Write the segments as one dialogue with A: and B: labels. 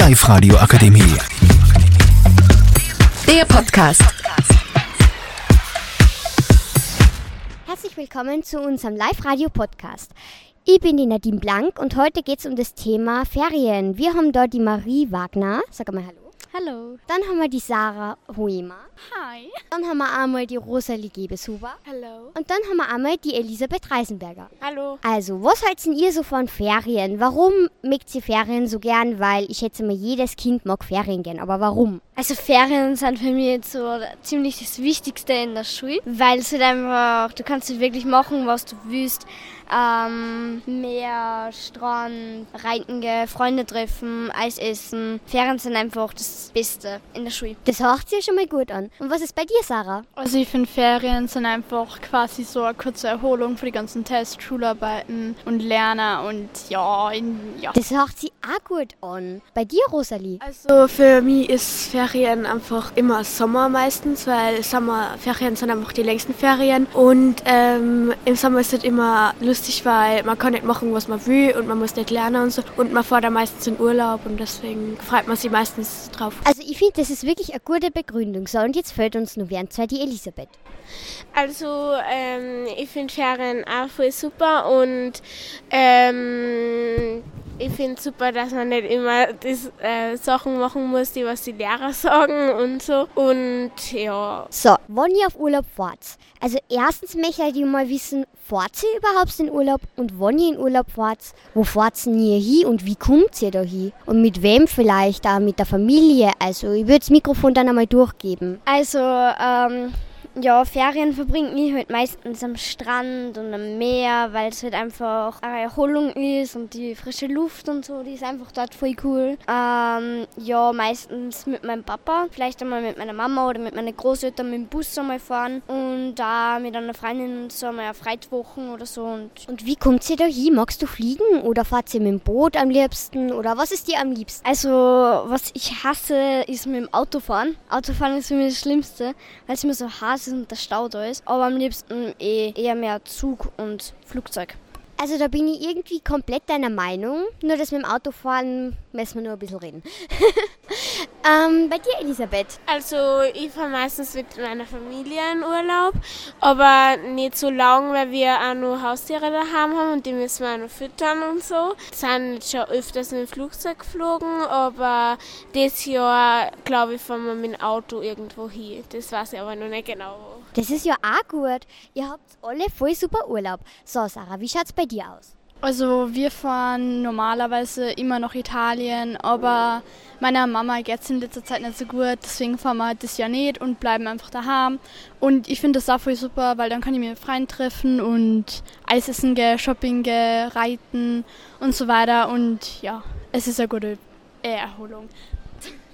A: Live-Radio Akademie.
B: Der Podcast.
C: Herzlich willkommen zu unserem Live-Radio-Podcast. Ich bin die Nadine Blank und heute geht es um das Thema Ferien. Wir haben da die Marie Wagner. Sag mal Hallo.
D: Hallo.
C: Dann haben wir die Sarah Hoema.
D: Hi.
C: Dann haben wir einmal die Rosalie Gebeshuber.
D: Hallo.
C: Und dann haben wir einmal die Elisabeth Reisenberger.
D: Hallo.
C: Also, was haltet ihr so von Ferien? Warum mögt ihr Ferien so gern? Weil ich schätze mal, jedes Kind mag Ferien gern. Aber warum?
D: Also Ferien sind für mich jetzt so ziemlich das Wichtigste in der Schule, weil es halt einfach, du kannst halt wirklich machen, was du willst. Ähm, Meer, Strand, reiten gehen, Freunde treffen, Eis essen. Ferien sind einfach das Beste in der Schule.
C: Das hört sich ja schon mal gut an. Und was ist bei dir, Sarah?
E: Also ich finde Ferien sind einfach quasi so eine kurze Erholung für die ganzen Tests, Schularbeiten und Lernen und ja, in, ja.
C: Das hört sich auch gut an. Bei dir, Rosalie?
F: Also für mich ist Ferien einfach immer Sommer meistens, weil Sommerferien sind einfach die längsten Ferien und ähm, im Sommer ist es immer lustig, weil man kann nicht machen, was man will und man muss nicht lernen und so und man fährt dann meistens in Urlaub und deswegen freut man sich meistens drauf.
C: Also ich finde, das ist wirklich eine gute Begründung. So, und jetzt fällt uns nur während zwei die Elisabeth.
G: Also ähm, ich finde Ferien auch voll super und ähm, ich finde super, dass man nicht immer das, äh, Sachen machen muss, die was die Lehrer sagen und so. Und ja.
C: So, wann ihr auf Urlaub fahrt. Also erstens möchte ich mal wissen, fahrt ihr überhaupt in Urlaub? Und wann ihr in Urlaub fahrt, wo fahrt ihr hin und wie kommt ihr da hin? Und mit wem vielleicht? Auch mit der Familie? Also ich würde das Mikrofon dann einmal durchgeben.
D: Also, ähm, ja, Ferien verbringt ich halt meistens am Strand und am Meer, weil es halt einfach eine Erholung ist und die frische Luft und so, die ist einfach dort voll cool. Ähm, ja, meistens mit meinem Papa, vielleicht einmal mit meiner Mama oder mit meinen Großeltern mit dem Bus einmal fahren und da mit einer Freundin so einmal auf Reitwochen oder so. Und,
C: und wie kommt ihr da hin? Magst du fliegen oder fahrt ihr mit dem Boot am liebsten oder was ist dir am liebsten?
D: Also, was ich hasse, ist mit dem Autofahren. Autofahren ist für mich das Schlimmste, weil es mir so heiß ist und der Stau da ist. Aber am liebsten eh eher mehr Zug und Flugzeug.
C: Also da bin ich irgendwie komplett deiner Meinung. Nur das mit dem Autofahren müssen wir nur ein bisschen reden. ähm, bei dir, Elisabeth?
G: Also ich fahre meistens mit meiner Familie in Urlaub, aber nicht so lang, weil wir auch nur Haustiere daheim haben und die müssen wir auch noch füttern und so. Wir sind schon öfters mit dem Flugzeug geflogen, aber dieses Jahr, glaube ich, fahren wir mit dem Auto irgendwo hin. Das weiß ich aber noch nicht genau.
C: Das ist ja auch gut. Ihr habt alle voll super Urlaub. So, Sarah, wie schaut's bei dir aus?
E: Also wir fahren normalerweise immer nach Italien, aber meiner Mama geht es in letzter Zeit nicht so gut, deswegen fahren wir das Jahr nicht und bleiben einfach daheim. Und ich finde das voll super, weil dann kann ich mir Freunde treffen und Eis essen gehen, Shopping gehen, reiten und so weiter. Und ja, es ist eine gute Erholung.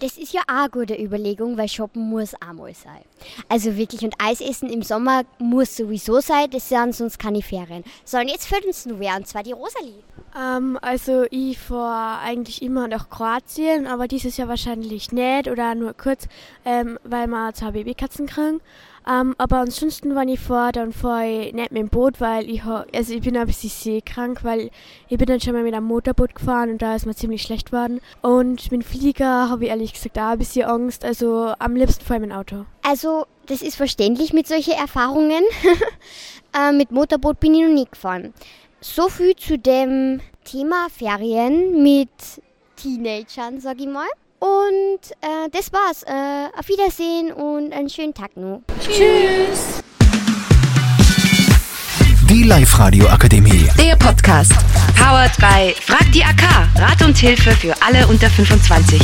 C: Das ist ja auch eine gute Überlegung, weil Shoppen muss auch mal sein. Also wirklich, und Eisessen im Sommer muss sowieso sein, das sind sonst keine Ferien. So, und jetzt fällt uns nur wer, und zwar die Rosalie.
F: Ähm, also ich fahre eigentlich immer nach Kroatien, aber dieses Jahr wahrscheinlich nicht oder nur kurz, ähm, weil wir zwei Babykatzen kriegen. Ähm, aber ansonsten, wenn ich fahre, dann fahre ich nicht mit dem Boot, weil ich, ha, also ich bin ein bisschen seekrank, weil ich bin dann schon mal mit einem Motorboot gefahren und da ist mir ziemlich schlecht geworden. Und mit dem Flieger habe ich ehrlich gesagt auch ein bisschen Angst, also am liebsten fahre ich mit dem Auto.
C: Also, das ist verständlich mit solchen Erfahrungen. äh, mit Motorboot bin ich noch nie gefahren. So viel zu dem Thema Ferien mit Teenagern, sag ich mal. Und äh, das war's. Äh, auf Wiedersehen und einen schönen Tag noch.
D: Tschüss.
A: Die Live-Radio Akademie.
B: Der Podcast. Powered by Frag die AK. Rat und Hilfe für alle unter 25.